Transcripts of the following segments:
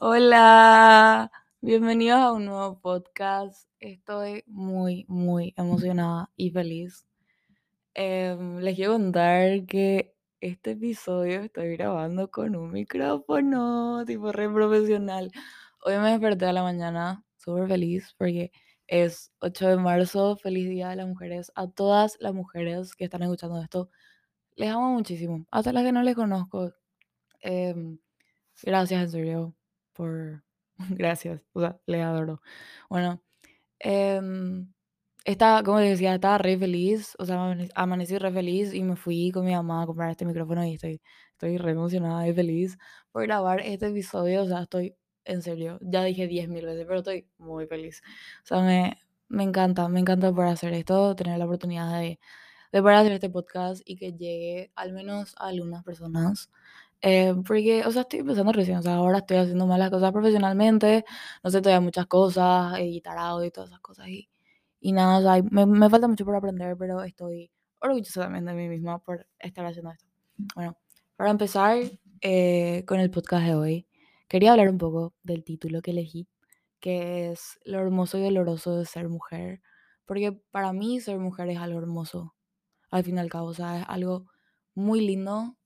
Hola, bienvenidos a un nuevo podcast. Estoy muy, muy emocionada y feliz. Em, les quiero contar que este episodio estoy grabando con un micrófono, tipo re profesional. Hoy me desperté a la mañana súper feliz porque es 8 de marzo. Feliz Día de las Mujeres. A todas las mujeres que están escuchando esto, les amo muchísimo. Hasta las que no les conozco. Em, gracias, en serio, por... Gracias, o sea, les adoro. Bueno, em, estaba, como les decía, estaba re feliz, o sea, amane- amanecí re feliz y me fui con mi mamá a comprar este micrófono y estoy, estoy re emocionada y feliz por grabar este episodio, o sea, estoy, en serio, ya dije 10.000 veces, pero estoy muy feliz. O sea, me, me encanta, me encanta poder hacer esto, tener la oportunidad de, de poder hacer este podcast y que llegue al menos a algunas personas. Eh, porque, o sea, estoy empezando recién, o sea, ahora estoy haciendo más las cosas profesionalmente, no sé todavía muchas cosas, editar audio y todas esas cosas, y, y nada, o sea, me, me falta mucho por aprender, pero estoy orgullosa también de mí misma por estar haciendo esto. Bueno, para empezar eh, con el podcast de hoy, quería hablar un poco del título que elegí, que es Lo hermoso y doloroso de ser mujer, porque para mí ser mujer es algo hermoso, al fin y al cabo, o sea, es algo muy lindo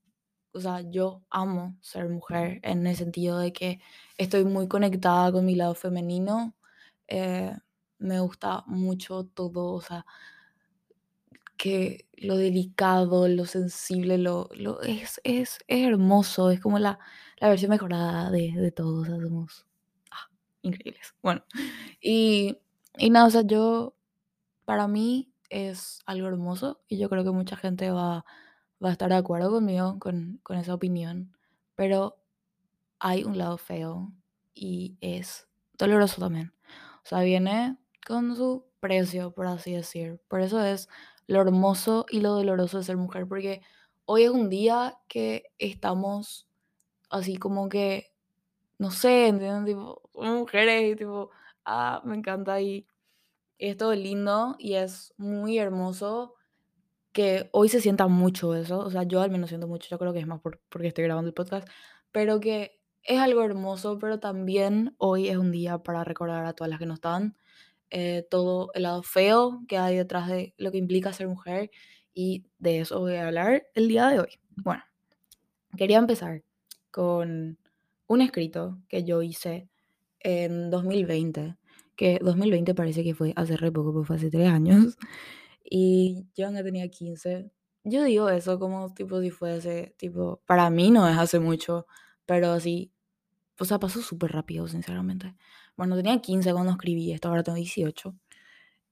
o sea, yo amo ser mujer en el sentido de que estoy muy conectada con mi lado femenino. eh, me gusta mucho todo, o sea, que lo delicado, lo sensible, lo, lo es, es, es hermoso, es como la, la versión mejorada de, de todos, o sea, somos ah, increíbles. Bueno, y, y nada, o sea, yo, para mí es algo hermoso y yo creo que mucha gente va, va a estar de acuerdo conmigo con, con esa opinión, pero hay un lado feo y es doloroso también. O sea, viene con su precio, por así decir. Por eso es lo hermoso y lo doloroso de ser mujer, porque hoy es un día que estamos así como que, no sé, ¿entienden? Tipo, mujeres y tipo, ah, me encanta y es todo lindo y es muy hermoso que hoy se sienta mucho eso, o sea, yo al menos siento mucho, yo creo que es más por, porque estoy grabando el podcast, pero que es algo hermoso, pero también hoy es un día para recordar a todas las que no están, eh, todo el lado feo que hay detrás de lo que implica ser mujer y de eso voy a hablar el día de hoy. Bueno, quería empezar con un escrito que yo hice en 2020, que 2020 parece que fue hace re poco, porque fue hace tres años, y yo ya tenía 15. Yo digo eso como tipo si fuese, tipo, para mí no es hace mucho, pero sí, o sea, pasó súper rápido, sinceramente. Bueno, tenía 15 cuando escribí esto, ahora tengo 18.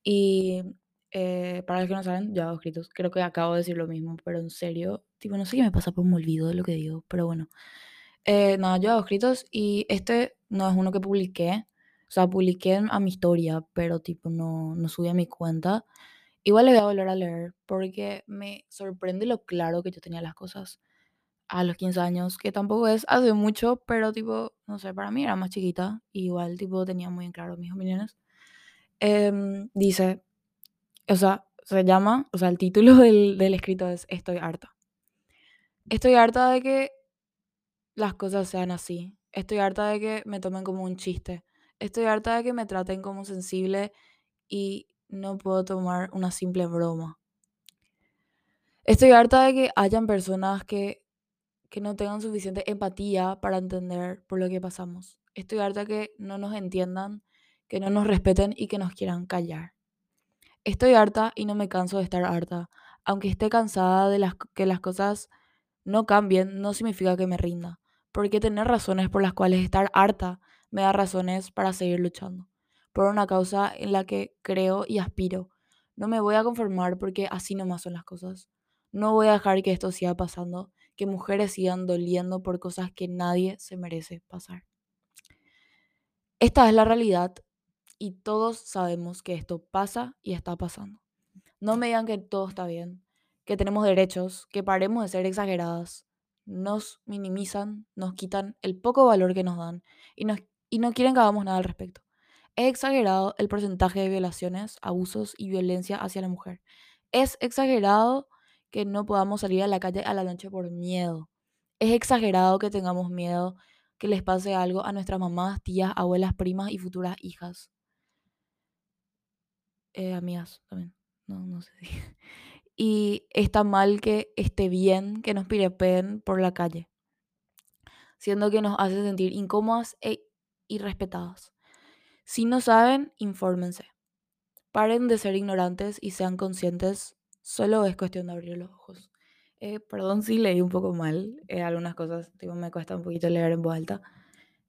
Y eh, para los que no saben, ya hago escritos, creo que acabo de decir lo mismo, pero en serio, tipo, no sé qué me pasa, pero me olvido de lo que digo, pero bueno. Eh, nada, yo hago escritos y este no es uno que publiqué, o sea, publiqué a mi historia, pero tipo no, no subí a mi cuenta. Igual le voy a volver a leer porque me sorprende lo claro que yo tenía las cosas a los 15 años, que tampoco es hace mucho, pero tipo, no sé, para mí era más chiquita, igual tipo tenía muy en claro mis opiniones. Em, dice, o sea, se llama, o sea, el título del, del escrito es Estoy harta. Estoy harta de que las cosas sean así. Estoy harta de que me tomen como un chiste. Estoy harta de que me traten como sensible y no puedo tomar una simple broma. Estoy harta de que hayan personas que, que no tengan suficiente empatía para entender por lo que pasamos. Estoy harta de que no nos entiendan, que no nos respeten y que nos quieran callar. Estoy harta y no me canso de estar harta. Aunque esté cansada de las, que las cosas no cambien, no significa que me rinda. Porque tener razones por las cuales estar harta me da razones para seguir luchando. Por una causa en la que creo y aspiro. No me voy a conformar porque así nomás son las cosas. No voy a dejar que esto siga pasando, que mujeres sigan doliendo por cosas que nadie se merece pasar. Esta es la realidad y todos sabemos que esto pasa y está pasando. No me digan que todo está bien, que tenemos derechos, que paremos de ser exageradas. Nos minimizan, nos quitan el poco valor que nos dan y, y no quieren que hagamos nada al respecto. Es exagerado el porcentaje de violaciones, abusos y violencia hacia la mujer. Es exagerado que no podamos salir a la calle a la noche por miedo. Es exagerado que tengamos miedo que les pase algo a nuestras mamás, tías, abuelas, primas y futuras hijas. Eh, amigas también. No, no sé. Y está mal que esté bien que nos pirepeen por la calle, siendo que nos hace sentir incómodas e irrespetadas. Si no saben, infórmense. Paren de ser ignorantes y sean conscientes. Solo es cuestión de abrir los ojos. Eh, perdón si leí un poco mal. Eh, algunas cosas tipo, me cuesta un poquito leer en voz alta.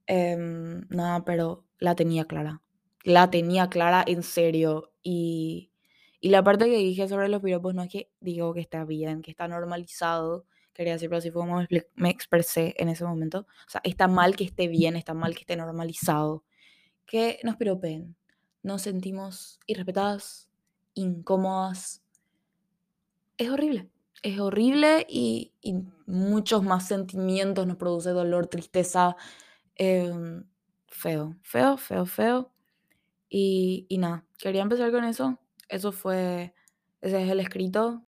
Em, nada, pero la tenía clara. La tenía clara en serio. Y, y la parte que dije sobre los piropos no es que digo que está bien, que está normalizado. Quería decir, pero así fue como me expresé en ese momento. O sea, está mal que esté bien, está mal que esté normalizado. Que nos piropeen. Nos sentimos irrespetadas, incómodas. Es horrible. Es horrible y, muchos más sentimientos nos produce dolor, tristeza, em, feo, feo, feo, feo. Y, y nada, quería empezar con eso. Eso fue, ese es el escrito.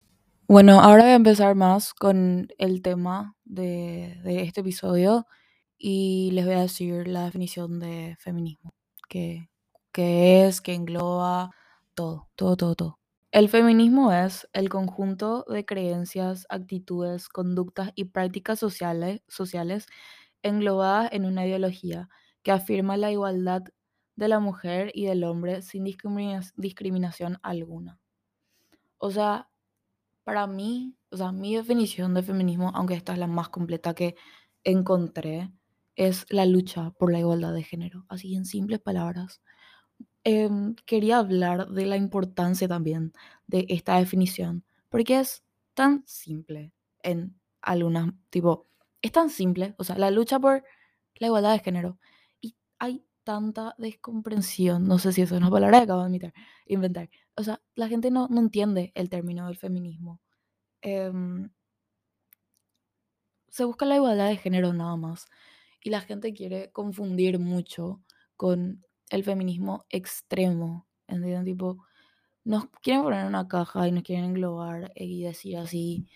Bueno, ahora voy a empezar más con el tema de, de este episodio y les voy a decir la definición de feminismo, que, que es, que engloba todo, todo, todo, todo. El feminismo es el conjunto de creencias, actitudes, conductas y prácticas sociales, sociales englobadas en una ideología que afirma la igualdad de la mujer y del hombre sin discrimina- discriminación alguna. O sea, para mí, o sea, mi definición de feminismo, aunque esta es la más completa que encontré, es la lucha por la igualdad de género. Así en simples palabras. Em, quería hablar de la importancia también de esta definición, porque es tan simple en algunas, tipo, es tan simple, o sea, la lucha por la igualdad de género. Y hay tanta descomprensión, no sé si eso es una palabra que acabo de inventar. O sea, la gente no, no entiende el término del feminismo. Em, se busca la igualdad de género nada más. Y la gente quiere confundir mucho con el feminismo extremo. ¿Entienden? Tipo, nos quieren poner en una caja y nos quieren englobar y decir así.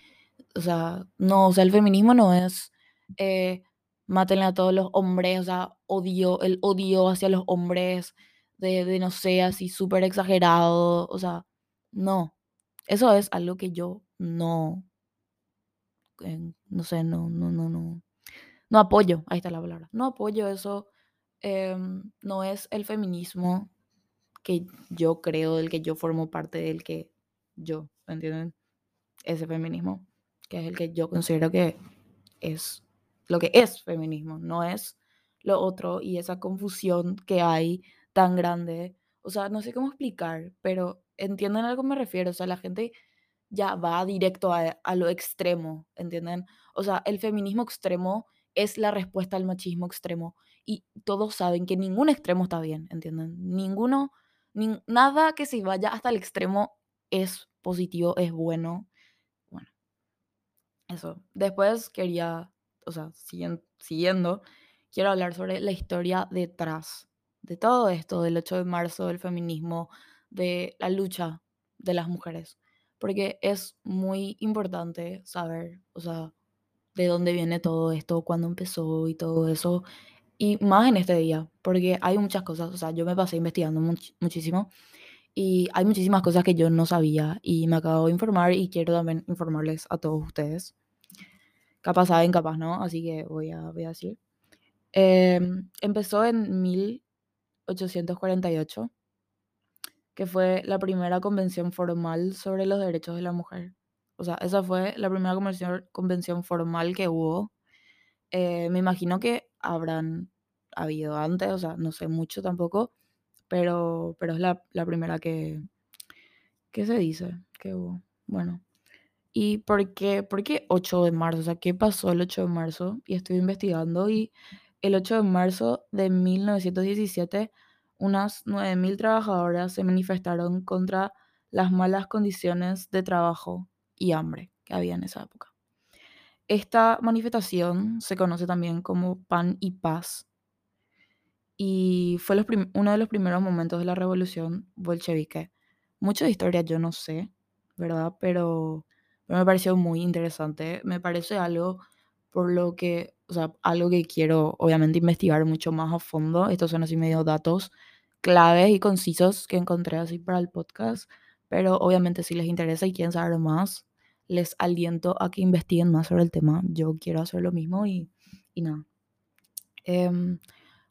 O sea, no, o sea, el feminismo no es eh, mátenle a todos los hombres, o sea, odio, el odio hacia los hombres, de, no sé, así súper exagerado. O sea, no. Eso es algo que yo no, eh, no sé, no, no, no. No apoyo, ahí está la palabra. No apoyo eso. em, no es el feminismo que yo creo, del que yo formo parte, del que yo, ¿entienden? Ese feminismo, que es el que yo considero que es lo que es feminismo, no es lo otro y esa confusión que hay tan grande. O sea, no sé cómo explicar, pero entienden a lo me refiero. O sea, la gente ya va directo a, a lo extremo, ¿entienden? O sea, el feminismo extremo es la respuesta al machismo extremo y todos saben que ningún extremo está bien, ¿entienden? Ninguno, nin- nada que se vaya hasta el extremo es positivo, es bueno. Bueno, eso. Después quería, o sea, siguen- siguiendo, quiero hablar sobre la historia detrás de todo esto, del 8 de marzo, del feminismo, de la lucha de las mujeres. Porque es muy importante saber, o sea, de dónde viene todo esto, cuándo empezó y todo eso. Y más en este día, porque hay muchas cosas, o sea, yo me pasé investigando much- muchísimo y hay muchísimas cosas que yo no sabía y me acabo de informar y quiero también informarles a todos ustedes. Capaz saben, capaz no, así que voy a, voy a decir. Em, empezó en 1848, que fue la primera convención formal sobre los derechos de la mujer. O sea, esa fue la primera convención, convención formal que hubo. Eh, me imagino que habrán habido antes, o sea, no sé mucho tampoco, pero, pero es la, la primera que, que se dice que hubo. Bueno. ¿Y por qué, por qué 8 de marzo? O sea, ¿qué pasó el 8 de marzo? Y estoy investigando y el 8 de marzo de 1917 unas 9.000 trabajadoras se manifestaron contra las malas condiciones de trabajo y hambre que había en esa época. Esta manifestación se conoce también como Pan y Paz y fue uno de los primeros momentos de la revolución bolchevique. Mucho de historia yo no sé, ¿verdad? Pero, pero me pareció muy interesante. Me parece algo por lo que, o sea, algo que quiero obviamente investigar mucho más a fondo. Estos son así medio datos claves y concisos que encontré así para el podcast, pero obviamente si les interesa y quieren saber más, les aliento a que investiguen más sobre el tema. Yo quiero hacer lo mismo y, y nada. Em,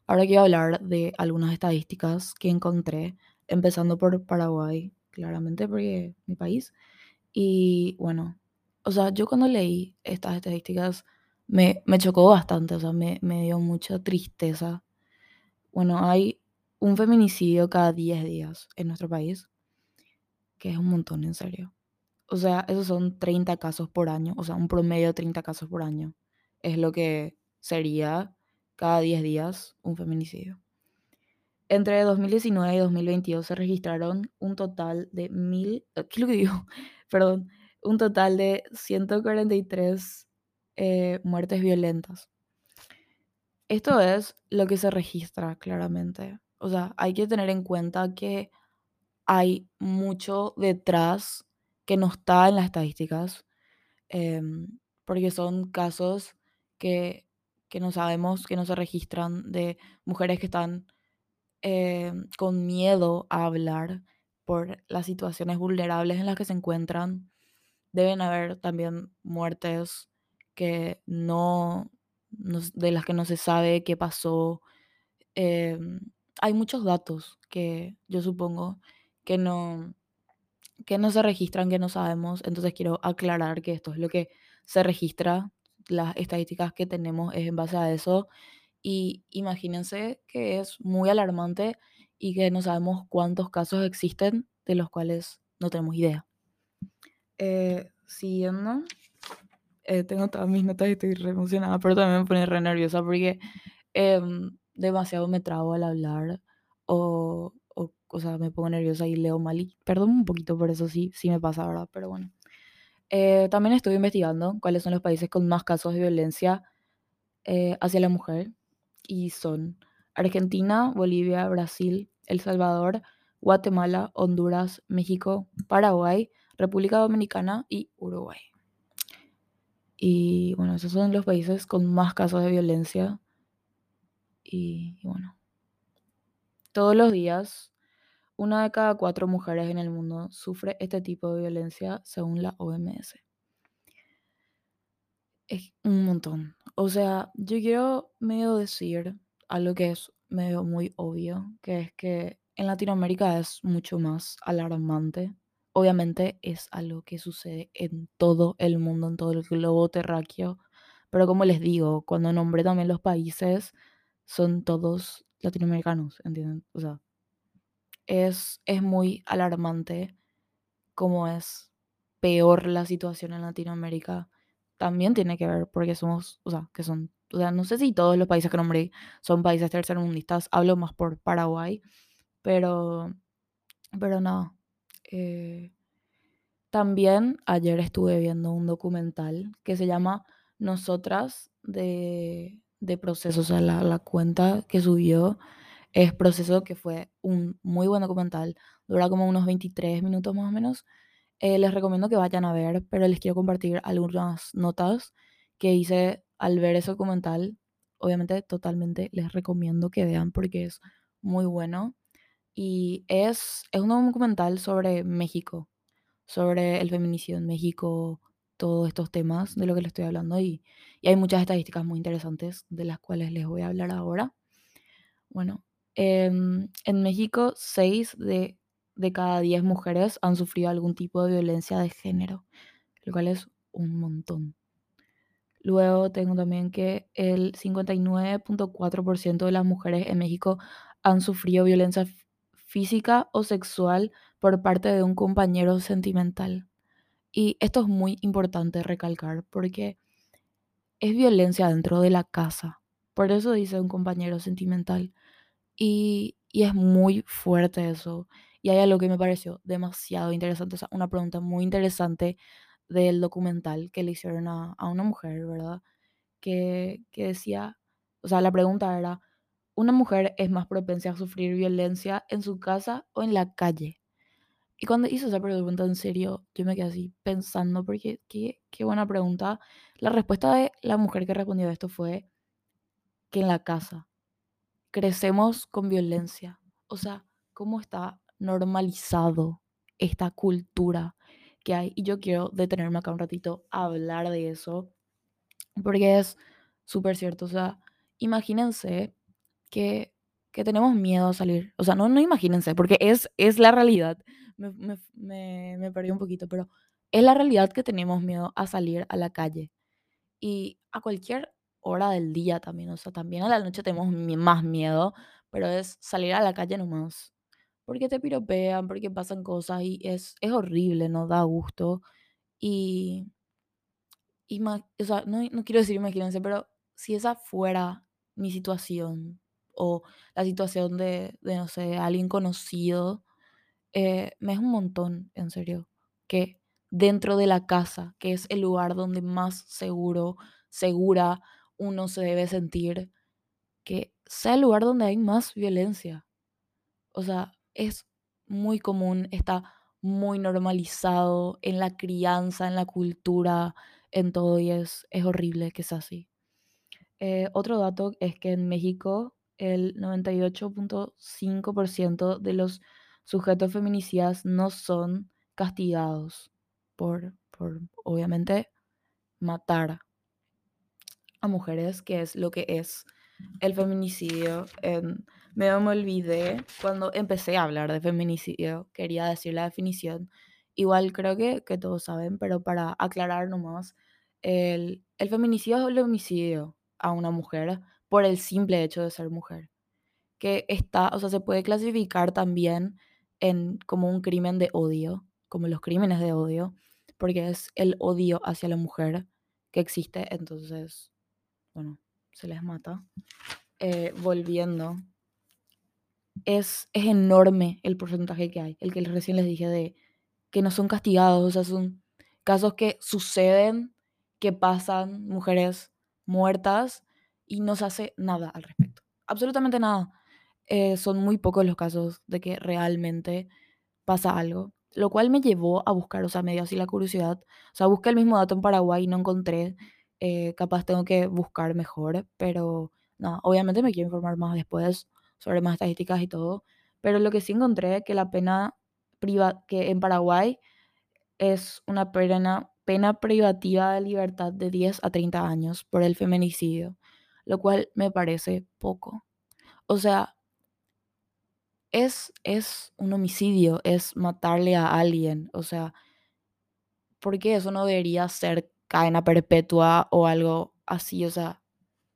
ahora quiero hablar de algunas estadísticas que encontré, empezando por Paraguay, claramente porque es mi país. Y bueno, o sea, yo cuando leí estas estadísticas me, me chocó bastante, o sea, me, me dio mucha tristeza. Bueno, hay un feminicidio cada 10 días en nuestro país, que es un montón, en serio. O sea, esos son 30 casos por año, o sea, un promedio de 30 casos por año. Es lo que sería cada 10 días un feminicidio. Entre 2019 y 2022 se registraron un total de mil, ¿qué es lo que digo? Perdón, un total de 143 eh, muertes violentas. Esto es lo que se registra claramente. O sea, hay que tener en cuenta que hay mucho detrás que no está en las estadísticas, em, porque son casos que, que no sabemos, que no se registran de mujeres que están em, con miedo a hablar por las situaciones vulnerables en las que se encuentran. Deben haber también muertes que no, no- de las que no se sabe qué pasó. Em, hay muchos datos que yo supongo que no, que no se registran, que no sabemos. Entonces quiero aclarar que esto es lo que se registra. Las estadísticas que tenemos es en base a eso. Y imagínense que es muy alarmante y que no sabemos cuántos casos existen de los cuales no tenemos idea. Eh, siguiendo, eh, tengo todas mis notas y estoy re emocionada, pero también me pone re nerviosa porque em, demasiado me trabo al hablar o, o, o sea, me pongo nerviosa y leo mal y perdón un poquito por eso, sí, sí me pasa, ¿verdad? Pero bueno. Eh, también estuve investigando cuáles son los países con más casos de violencia eh, hacia la mujer y son Argentina, Bolivia, Brasil, El Salvador, Guatemala, Honduras, México, Paraguay, República Dominicana y Uruguay. Y bueno, esos son los países con más casos de violencia. Y, y bueno, todos los días, una de cada cuatro mujeres en el mundo sufre este tipo de violencia según la OMS. Es un montón. O sea, yo quiero medio decir algo que es medio muy obvio, que es que en Latinoamérica es mucho más alarmante. Obviamente es algo que sucede en todo el mundo, en todo el globo terráqueo. Pero como les digo, cuando nombré también los países, son todos latinoamericanos, ¿entienden? O sea, es, es muy alarmante cómo es peor la situación en Latinoamérica. También tiene que ver porque somos, o sea, que son, o sea, no sé si todos los países que nombré son países tercermundistas, hablo más por Paraguay, pero, pero no. eh, también ayer estuve viendo un documental que se llama Nosotras de, de Proceso, o sea, la, la cuenta que subió es Proceso, que fue un muy buen documental, dura como unos 23 minutos más o menos. Eh, les recomiendo que vayan a ver, pero les quiero compartir algunas notas que hice al ver ese documental. Obviamente, totalmente les recomiendo que vean porque es muy bueno. Y es, es un documental sobre México, sobre el feminicidio en México, todos estos temas de lo que les estoy hablando. Y, y hay muchas estadísticas muy interesantes de las cuales les voy a hablar ahora. Bueno, em, en México, 6 de, de cada 10 mujeres han sufrido algún tipo de violencia de género, lo cual es un montón. Luego tengo también que el 59.4% de las mujeres en México han sufrido violencia física o sexual por parte de un compañero sentimental. Y esto es muy importante recalcar porque es violencia dentro de la casa. Por eso dice un compañero sentimental. Y, y es muy fuerte eso. Y hay algo que me pareció demasiado interesante, una pregunta muy interesante del documental que le hicieron a, a una mujer, ¿verdad? Que, que decía, o sea, la pregunta era, ¿una mujer es más propensa a sufrir violencia en su casa o en la calle? Y cuando hizo esa pregunta en serio, yo me quedé así pensando, porque qué, qué buena pregunta. La respuesta de la mujer que respondió esto fue que en la casa crecemos con violencia. O sea, cómo está normalizado esta cultura que hay. Y yo quiero detenerme acá un ratito a hablar de eso, porque es súper cierto. O sea, imagínense que, que tenemos miedo a salir. O sea, no, no imagínense, porque es, es la realidad. Me, me, me, me perdí un poquito, pero es la realidad que tenemos miedo a salir a la calle. Y a cualquier hora del día también, o sea, también a la noche tenemos más miedo, pero es salir a la calle nomás. Porque te piropean, porque pasan cosas y es, es horrible, no da gusto. Y, ima- o sea, no, no quiero decir imagínense, pero si esa fuera mi situación o la situación de, de no sé, alguien conocido, eh, me es un montón, en serio, que dentro de la casa, que es el lugar donde más seguro, segura uno se debe sentir, que sea el lugar donde hay más violencia. O sea, es muy común, está muy normalizado en la crianza, en la cultura, en todo, y es, es horrible que sea así. Eh, otro dato es que en México el 98.5% de los sujetos feminicidas no son castigados por, por, obviamente, matar a mujeres, que es lo que es el feminicidio. En, me, me olvidé cuando empecé a hablar de feminicidio, quería decir la definición. Igual creo que, que todos saben, pero para aclarar nomás, el, el feminicidio es el homicidio a una mujer por el simple hecho de ser mujer. Que está, o sea, se puede clasificar también en, como un crimen de odio, como los crímenes de odio, porque es el odio hacia la mujer que existe, entonces, bueno, se les mata. Eh, volviendo, es, es enorme el porcentaje que hay, el que recién les dije de que no son castigados, o sea, son casos que suceden, que pasan, mujeres muertas y no se hace nada al respecto. Absolutamente nada. Eh, son muy pocos los casos de que realmente pasa algo. Lo cual me llevó a buscar, o sea, me dio así la curiosidad. O sea, busqué el mismo dato en Paraguay y no encontré. eh, capaz tengo que buscar mejor, pero no, obviamente me quiero informar más después sobre más estadísticas y todo. Pero lo que sí encontré que la pena priva que en Paraguay es una pena, pena privativa de libertad de 10 a 30 años por el feminicidio, lo cual me parece poco. O sea, es, es un homicidio, es matarle a alguien. O sea, ¿por qué eso no debería ser cadena perpetua o algo así? O sea,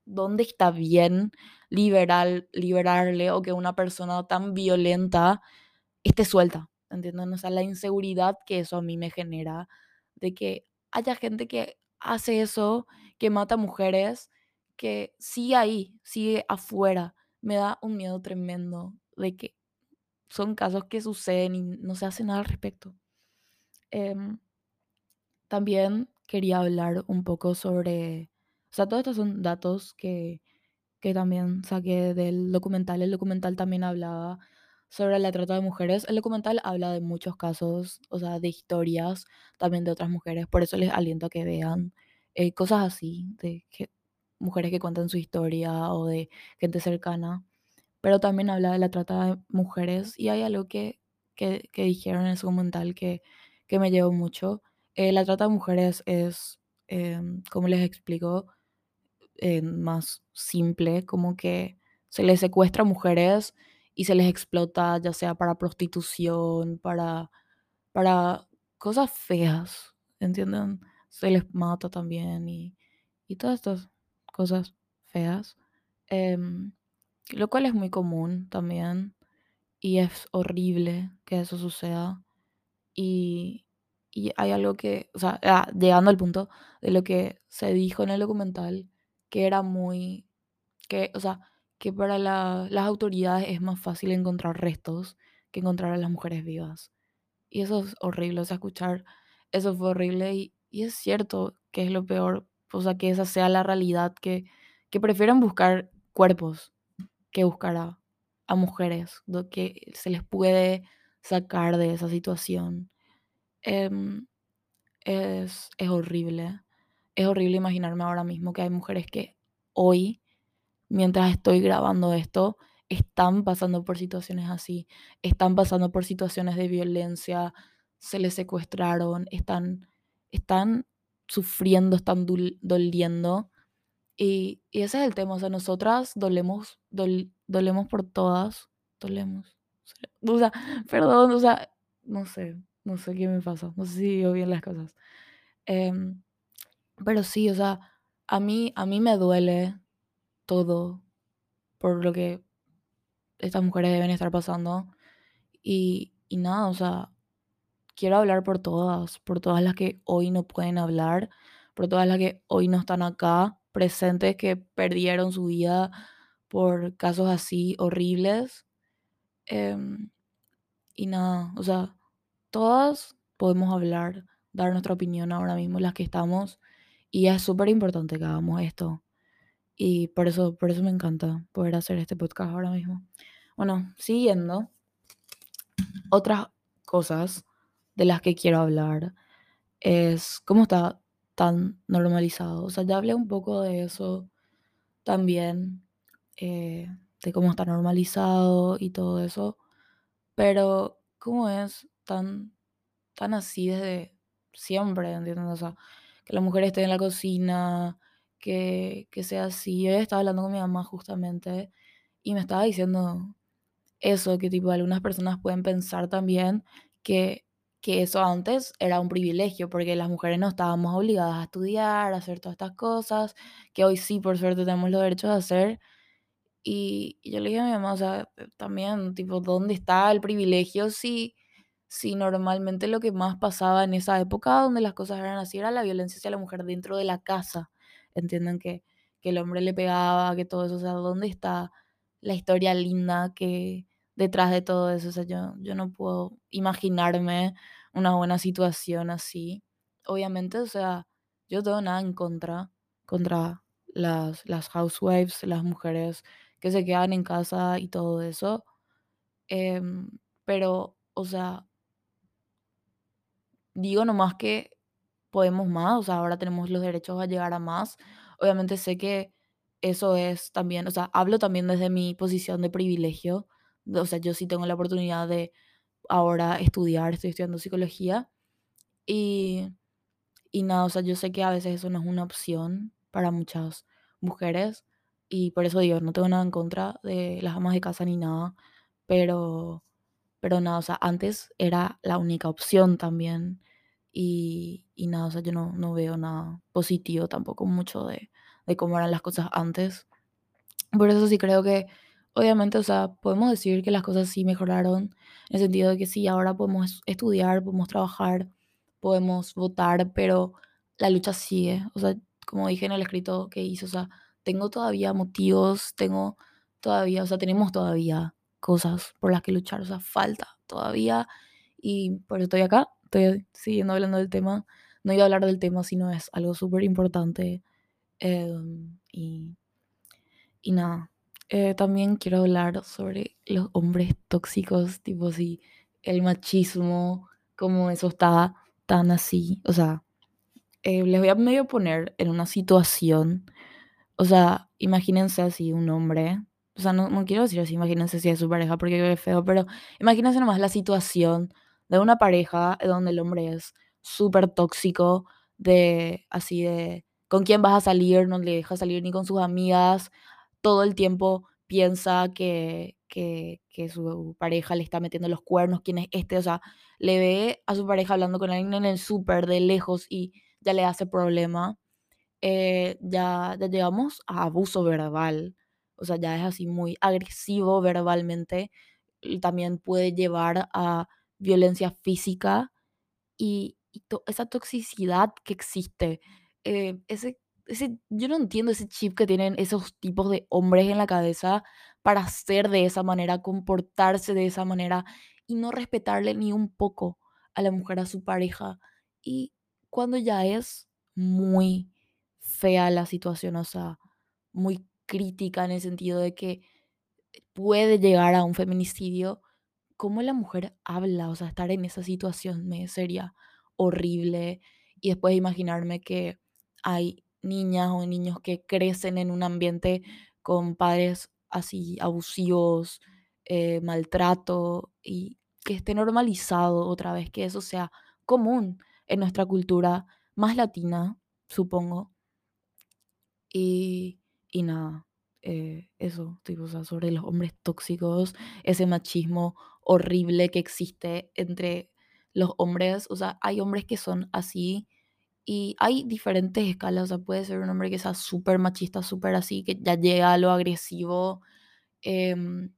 ¿dónde está bien liberar, liberarle o que una persona tan violenta esté suelta? ¿Entienden? O sea, la inseguridad que eso a mí me genera de que haya gente que hace eso, que mata mujeres, que sigue ahí, sigue afuera. Me da un miedo tremendo de que son casos que suceden y no se hace nada al respecto. Em, también quería hablar un poco sobre, o sea, todos estos son datos que, que también saqué del documental. El documental también hablaba sobre la trata de mujeres. El documental habla de muchos casos, o sea, de historias también de otras mujeres. Por eso les aliento a que vean eh, cosas así, de que, mujeres que cuentan su historia o de gente cercana pero también habla de la trata de mujeres y hay algo que, que, que dijeron en ese documental que, que me llevó mucho. Eh, la trata de mujeres es, em, como les explico, eh, más simple, como que se les secuestra a mujeres y se les explota ya sea para prostitución, para, para cosas feas, ¿entienden? Se les mata también y, y todas estas cosas feas. Em, lo cual es muy común también y es horrible que eso suceda. Y, y hay algo que, o sea, ah, llegando al punto de lo que se dijo en el documental, que era muy, que, o sea, que para la- las autoridades es más fácil encontrar restos que encontrar a las mujeres vivas. Y eso es horrible, o sea, escuchar eso fue horrible y, y es cierto que es lo peor, o sea, que esa sea la realidad, que, que prefieren buscar cuerpos que buscar a, mujeres, do- que se les puede sacar de esa situación. Em, es, es horrible. Es horrible imaginarme ahora mismo que hay mujeres que hoy, mientras estoy grabando esto, están pasando por situaciones así, están pasando por situaciones de violencia, se les secuestraron, están, están sufriendo, están doliendo. Y, y, ese es el tema, o sea, nosotras dolemos, dolemos por todas, dolemos. O sea, perdón, o sea, no sé, no sé qué me pasa, no sé si digo bien las cosas. Em, pero sí, o sea, a mí, a mí me duele todo por lo que estas mujeres deben estar pasando. Y, y nada, o sea, quiero hablar por todas, por todas las que hoy no pueden hablar, por todas las que hoy no están acá presentes, que perdieron su vida por casos así horribles. Em, y nada, o sea, todas podemos hablar, dar nuestra opinión ahora mismo, las que estamos. Y es súper importante que hagamos esto. Y por eso, por eso me encanta poder hacer este podcast ahora mismo. Bueno, siguiendo, otras cosas de las que quiero hablar es cómo está tan normalizado. O sea, ya hablé un poco de eso también, eh, de cómo está normalizado y todo eso, pero cómo es tan, tan así desde siempre, ¿entiendes? O sea, que la mujer esté en la cocina, que, que sea así. Yo estaba hablando con mi mamá justamente y me estaba diciendo eso, que tipo algunas personas pueden pensar también que, que eso antes era un privilegio, porque las mujeres no estábamos obligadas a estudiar, a hacer todas estas cosas, que hoy sí, por suerte, tenemos los derechos de hacer. Y, yo le dije a mi mamá, o sea, también, tipo, ¿dónde está el privilegio si Sí, normalmente lo que más pasaba en esa época donde las cosas eran así era la violencia hacia la mujer dentro de la casa. Entienden que, que el hombre le pegaba, que todo eso, o sea, ¿dónde está la historia linda que detrás de todo eso? O sea, yo, yo no puedo imaginarme una buena situación así. Obviamente, o sea, yo tengo nada en contra, contra las, las housewives, las mujeres que se quedan en casa y todo eso. Em, pero, o sea, digo nomás que podemos más, o sea, ahora tenemos los derechos a llegar a más. Obviamente sé que eso es también, o sea, hablo también desde mi posición de privilegio, o sea, yo sí tengo la oportunidad de ahora estudiar, estoy estudiando psicología y, y nada, o sea, yo sé que a veces eso no es una opción para muchas mujeres y por eso digo, no tengo nada en contra de las amas de casa ni nada, pero, pero nada, o sea, antes era la única opción también y, y nada, o sea, yo no, no veo nada positivo tampoco mucho de, de cómo eran las cosas antes. Por eso sí creo que, obviamente, o sea, podemos decir que las cosas sí mejoraron, en el sentido de que sí, ahora podemos estudiar, podemos trabajar, podemos votar, pero la lucha sigue. O sea, como dije en el escrito que hice, o sea, tengo todavía motivos, tengo todavía, o sea, tenemos todavía cosas por las que luchar, o sea, falta todavía. Y por eso estoy acá, estoy siguiendo hablando del tema. No iba a hablar del tema, sino es algo súper importante. Em, y, y nada, eh, también quiero hablar sobre los hombres tóxicos, tipo así, el machismo, cómo eso está tan así. O sea, eh, les voy a medio poner en una situación. O sea, imagínense así un hombre. O sea, no, no quiero decir así, imagínense si es su pareja porque es feo, pero imagínense nomás la situación de una pareja donde el hombre es súper tóxico, de así de con quién vas a salir, no le deja salir ni con sus amigas, todo el tiempo piensa que, que, que su pareja le está metiendo los cuernos, quién es este, o sea, le ve a su pareja hablando con alguien en el súper de lejos y ya le hace problema. Eh, ya, ya llegamos a abuso verbal, o sea, ya es así muy agresivo verbalmente, también puede llevar a violencia física y, y esa toxicidad que existe, eh, ese, ese, yo no entiendo ese chip que tienen esos tipos de hombres en la cabeza para ser de esa manera, comportarse de esa manera y no respetarle ni un poco a la mujer, a su pareja. Y cuando ya es muy fea la situación, o sea, muy crítica en el sentido de que puede llegar a un feminicidio, cómo la mujer habla, o sea, estar en esa situación me sería horrible. Y después imaginarme que hay niñas o niños que crecen en un ambiente con padres así abusivos, eh, maltrato y que esté normalizado otra vez, que eso sea común en nuestra cultura más latina, supongo. Y, y nada, eh, eso, tipo, o sea, sobre los hombres tóxicos, ese machismo horrible que existe entre los hombres, o sea, hay hombres que son así y hay diferentes escalas, o sea, puede ser un hombre que sea súper machista, súper así, que ya llega a lo agresivo, em,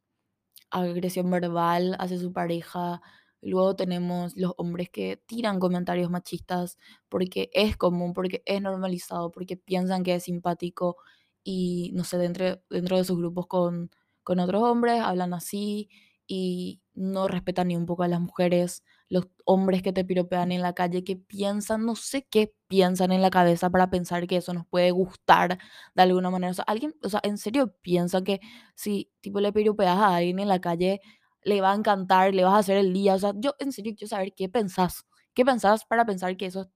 agresión verbal hacia su pareja. Luego tenemos los hombres que tiran comentarios machistas porque es común, porque es normalizado, porque piensan que es simpático y no sé, dentro, dentro de sus grupos con, con otros hombres hablan así y no respetan ni un poco a las mujeres, los hombres que te piropean en la calle, que piensan, no sé qué piensan en la cabeza para pensar que eso nos puede gustar de alguna manera. O sea, alguien, o sea, en serio piensa que si tipo le piropeas a alguien en la calle, le va a encantar, le vas a hacer el día. O sea, yo en serio quiero saber qué pensás. ¿Qué pensás para pensar que eso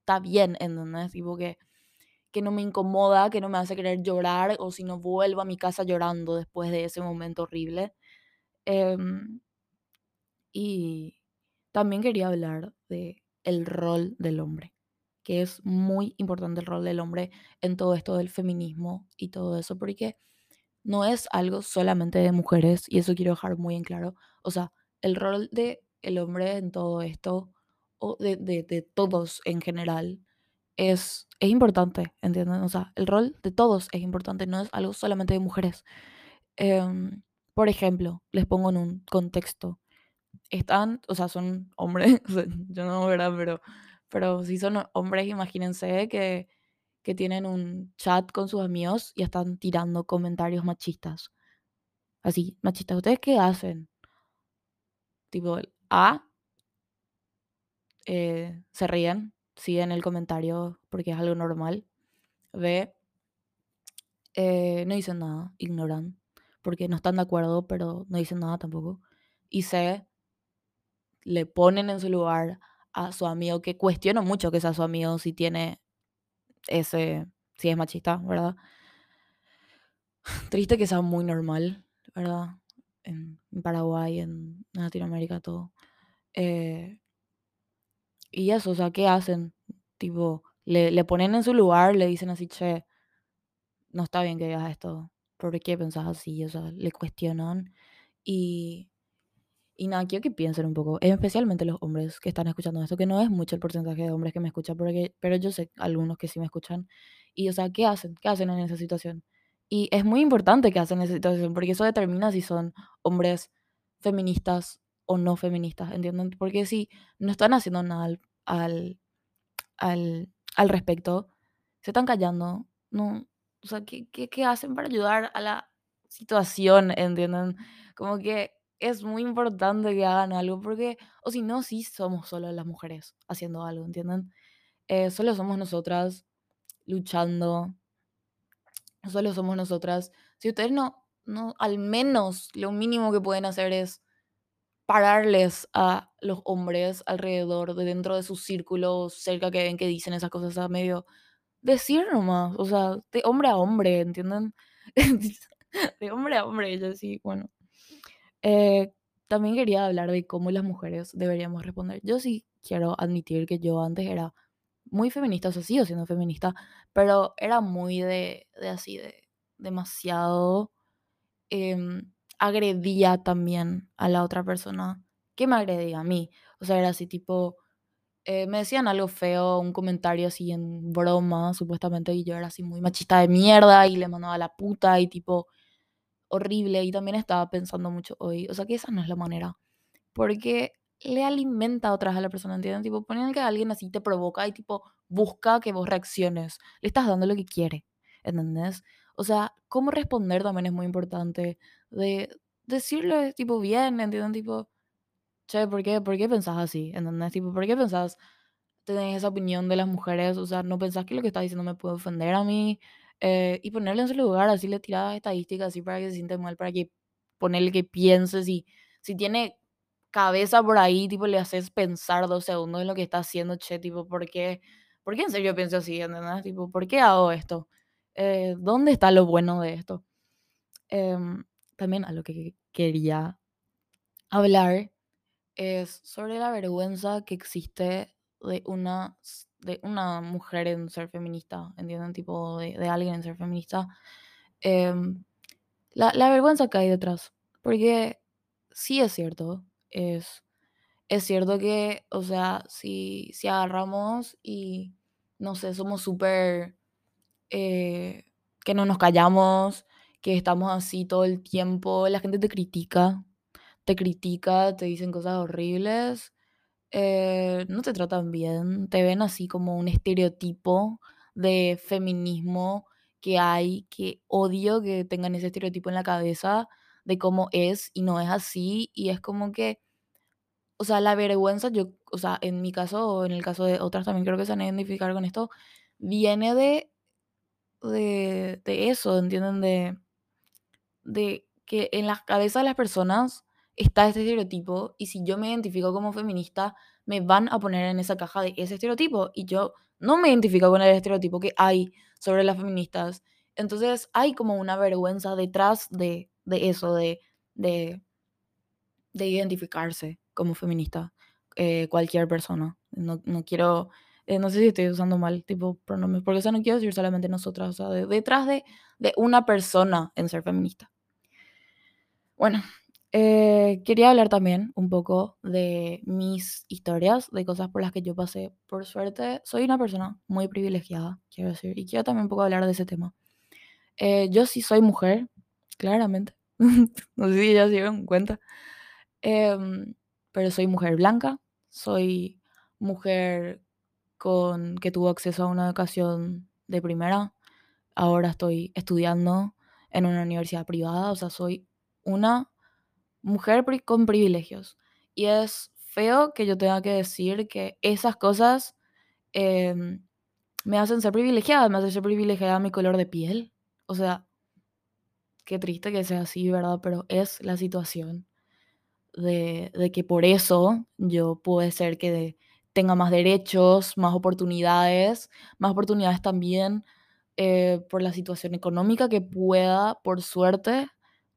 está bien? ¿Entendés? Tipo que, que no me incomoda, que no me hace querer llorar o si no vuelvo a mi casa llorando después de ese momento horrible. Em, y también quería hablar de el rol del hombre, que es muy importante el rol del hombre en todo esto del feminismo y todo eso, porque no es algo solamente de mujeres, y eso quiero dejar muy en claro. O sea, el rol de el hombre en todo esto, o de, de, de todos en general, es, es importante, ¿entienden? O sea, el rol de todos es importante, no es algo solamente de mujeres. Em, por ejemplo, les pongo en un contexto. Están, o sea, son hombres, yo no, ¿verdad? Pero, pero si son hombres, imagínense que que tienen un chat con sus amigos y están tirando comentarios machistas. Así, machistas. ¿Ustedes qué hacen? Tipo, A, eh, se ríen, siguen el comentario porque es algo normal. B, eh, no dicen nada, ignoran, porque no están de acuerdo, pero no dicen nada tampoco. Y C, le ponen en su lugar a su amigo, que cuestiono mucho que sea su amigo si tiene ese, si es machista, ¿verdad? Triste que sea muy normal, ¿verdad? En Paraguay, en Latinoamérica, todo. Eh, y eso, o sea, ¿qué hacen? Tipo, le, le ponen en su lugar, le dicen así, che, no está bien que digas esto, ¿por qué pensás así? O sea, le cuestionan y, y nada, quiero que piensen un poco, especialmente los hombres que están escuchando esto, que no es mucho el porcentaje de hombres que me escuchan, porque, pero yo sé algunos que sí me escuchan. Y, o sea, ¿qué hacen? ¿Qué hacen en esa situación? Y es muy importante que hacen en esa situación, porque eso determina si son hombres feministas o no feministas, ¿entienden? Porque si no están haciendo nada al, al, al, al respecto, se están callando, no, o sea, ¿qué, qué, qué hacen para ayudar a la situación, ¿entienden? Como que es muy importante que hagan algo, porque, o si no, sí somos solo las mujeres haciendo algo, ¿entienden? Eh, solo somos nosotras luchando, solo somos nosotras. Si ustedes no, no, al menos lo mínimo que pueden hacer es pararles a los hombres alrededor, de dentro de sus círculos, cerca que ven que dicen esas cosas a medio decir nomás, o sea, de hombre a hombre, ¿entienden? de hombre a hombre, yo sí, bueno. Eh, también quería hablar de cómo las mujeres deberíamos responder. Yo sí quiero admitir que yo antes era muy feminista, o sea, sigo siendo feminista, pero era muy de, de así, de demasiado... em, agredía también a la otra persona que me agredía a mí. O sea, era así tipo, eh, me decían algo feo, un comentario así en broma, supuestamente, y yo era así muy machista de mierda y le mandaba a la puta y tipo horrible. Y también estaba pensando mucho hoy, o sea, que esa no es la manera, porque le alimenta a otras a la persona, ¿entienden? Tipo, ponen que alguien así te provoca y tipo busca que vos reacciones, le estás dando lo que quiere, ¿entendés? O sea, cómo responder también es muy importante, de decirle tipo bien, ¿entienden? Tipo, che, ¿por qué, por qué pensás así? ¿Entendés? Tipo, ¿por qué pensás, tenés esa opinión de las mujeres? O sea, ¿no pensás que lo que estás diciendo me puede ofender a mí? Eh, y ponerle en su lugar, así le tirás estadísticas, así para que se siente mal, para que ponerle que piense si, si tiene cabeza por ahí, tipo, le haces pensar dos segundos en lo que está haciendo, che, tipo, ¿por qué? ¿Por qué en serio pienso así, entendés? Tipo, ¿por qué hago esto? Eh, ¿Dónde está lo bueno de esto? Em, también a lo que quería hablar es sobre la vergüenza que existe de una, de una mujer en ser feminista, ¿entienden? Tipo, de, alguien en ser feminista. Em, la, la vergüenza que hay detrás. Porque sí es cierto, es, es cierto que, o sea, si, si agarramos y, no sé, somos súper, eh, que no nos callamos, que estamos así todo el tiempo, la gente te critica, te critica, te dicen cosas horribles, eh, no te tratan bien, te ven así como un estereotipo de feminismo que hay, que odio que tengan ese estereotipo en la cabeza de cómo es y no es así, y es como que, o sea, la vergüenza, yo, o sea, en mi caso o en el caso de otras también creo que se van a identificar con esto, viene de, de, de eso, ¿entienden? De, de que en la cabeza de las personas está este estereotipo y si yo me identifico como feminista, me van a poner en esa caja de ese estereotipo y yo no me identifico con el estereotipo que hay sobre las feministas. Entonces hay como una vergüenza detrás de, de eso, de, de, de identificarse como feminista, eh, cualquier persona. No, no quiero, eh, no sé si estoy usando mal tipo pronombres, porque o no quiero decir solamente nosotras, o sea, de- detrás de, de una persona en ser feminista. Bueno, eh, quería hablar también un poco de mis historias, de cosas por las que yo pasé. Por suerte, soy una persona muy privilegiada, quiero decir, y quiero también un poco hablar de ese tema. Eh, yo sí soy mujer, claramente. no sé si ya se dieron cuenta. Em, pero soy mujer blanca, soy mujer con que tuvo acceso a una educación de primera. Ahora estoy estudiando en una universidad privada, o sea, soy una mujer con privilegios. Y es feo que yo tenga que decir que esas cosas em, me hacen ser privilegiada, me hacen ser privilegiada mi color de piel. O sea, qué triste que sea así, ¿verdad? Pero es la situación de, de que por eso yo puede ser que tenga más derechos, más oportunidades, más oportunidades también eh, por la situación económica que pueda, por suerte,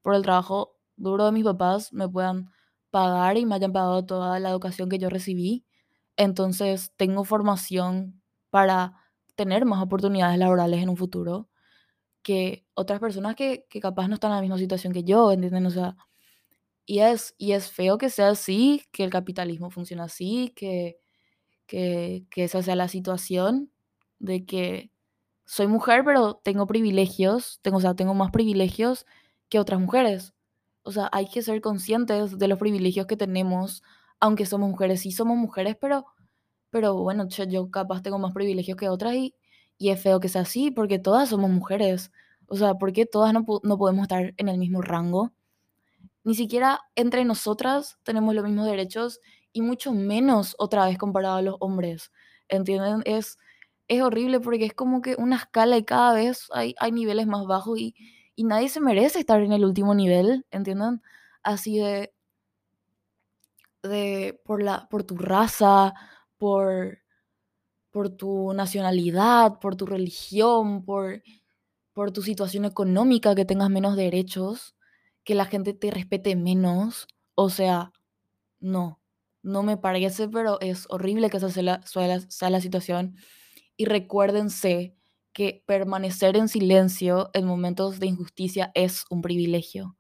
por el trabajo duro de mis papás, me puedan pagar y me hayan pagado toda la educación que yo recibí. Entonces tengo formación para tener más oportunidades laborales en un futuro que otras personas que, que capaz no están en la misma situación que yo, ¿entienden? O sea, y es, y es feo que sea así, que el capitalismo funcione así, que, que, que esa sea la situación de que soy mujer, pero tengo privilegios, tengo, o sea, tengo más privilegios que otras mujeres. O sea, hay que ser conscientes de los privilegios que tenemos, aunque somos mujeres. Sí somos mujeres, pero, pero bueno, che, yo capaz tengo más privilegios que otras y, y es feo que sea así, porque todas somos mujeres. O sea, ¿por qué todas no, no podemos estar en el mismo rango? Ni siquiera entre nosotras tenemos los mismos derechos y mucho menos otra vez comparado a los hombres. ¿Entienden? Es, es horrible porque es como que una escala y cada vez hay, hay niveles más bajos y, y nadie se merece estar en el último nivel, ¿entienden? Así de, de por, la, por tu raza, por, por tu nacionalidad, por tu religión, por, por tu situación económica, que tengas menos derechos, que la gente te respete menos. O sea, no, no me parece, pero es horrible que esa la, sea sea la situación. Y recuérdense que permanecer en silencio en momentos de injusticia es un privilegio.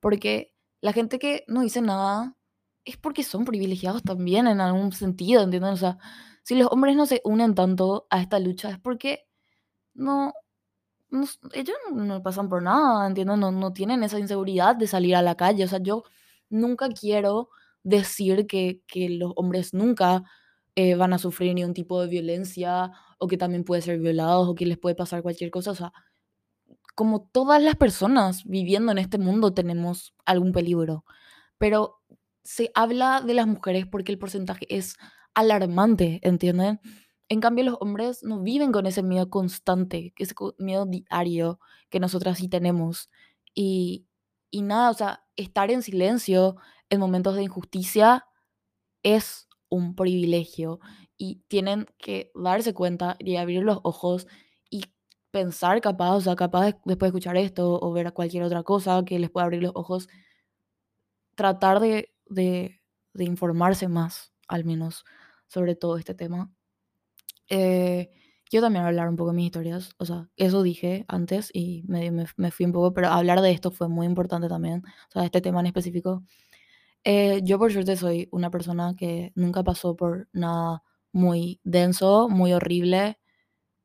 Porque la gente que no dice nada es porque son privilegiados también en algún sentido, ¿entienden? O sea, si los hombres no se unen tanto a esta lucha es porque no, no ellos no pasan por nada, ¿entiendes? No no tienen esa inseguridad de salir a la calle, o sea, yo nunca quiero decir que que los hombres nunca, eh, van a sufrir ningún tipo de violencia, o que también pueden ser violados, o que les puede pasar cualquier cosa, o sea, como todas las personas viviendo en este mundo tenemos algún peligro pero se habla de las mujeres porque el porcentaje es alarmante, ¿entienden? En cambio, los hombres no viven con ese miedo constante, ese miedo diario que nosotras sí tenemos. Y, y nada, o sea, estar en silencio en momentos de injusticia es un privilegio y tienen que darse cuenta y abrir los ojos y pensar capaz, o sea, capaz de- después de escuchar esto o ver cualquier otra cosa que les pueda abrir los ojos, tratar de, de, de informarse más, al menos, sobre todo este tema. Eh, yo también hablar un poco de mis historias, o sea, eso dije antes y me, me, me fui un poco, pero hablar de esto fue muy importante también, o sea, este tema en específico. Eh, yo por suerte soy una persona que nunca pasó por nada muy denso, muy horrible.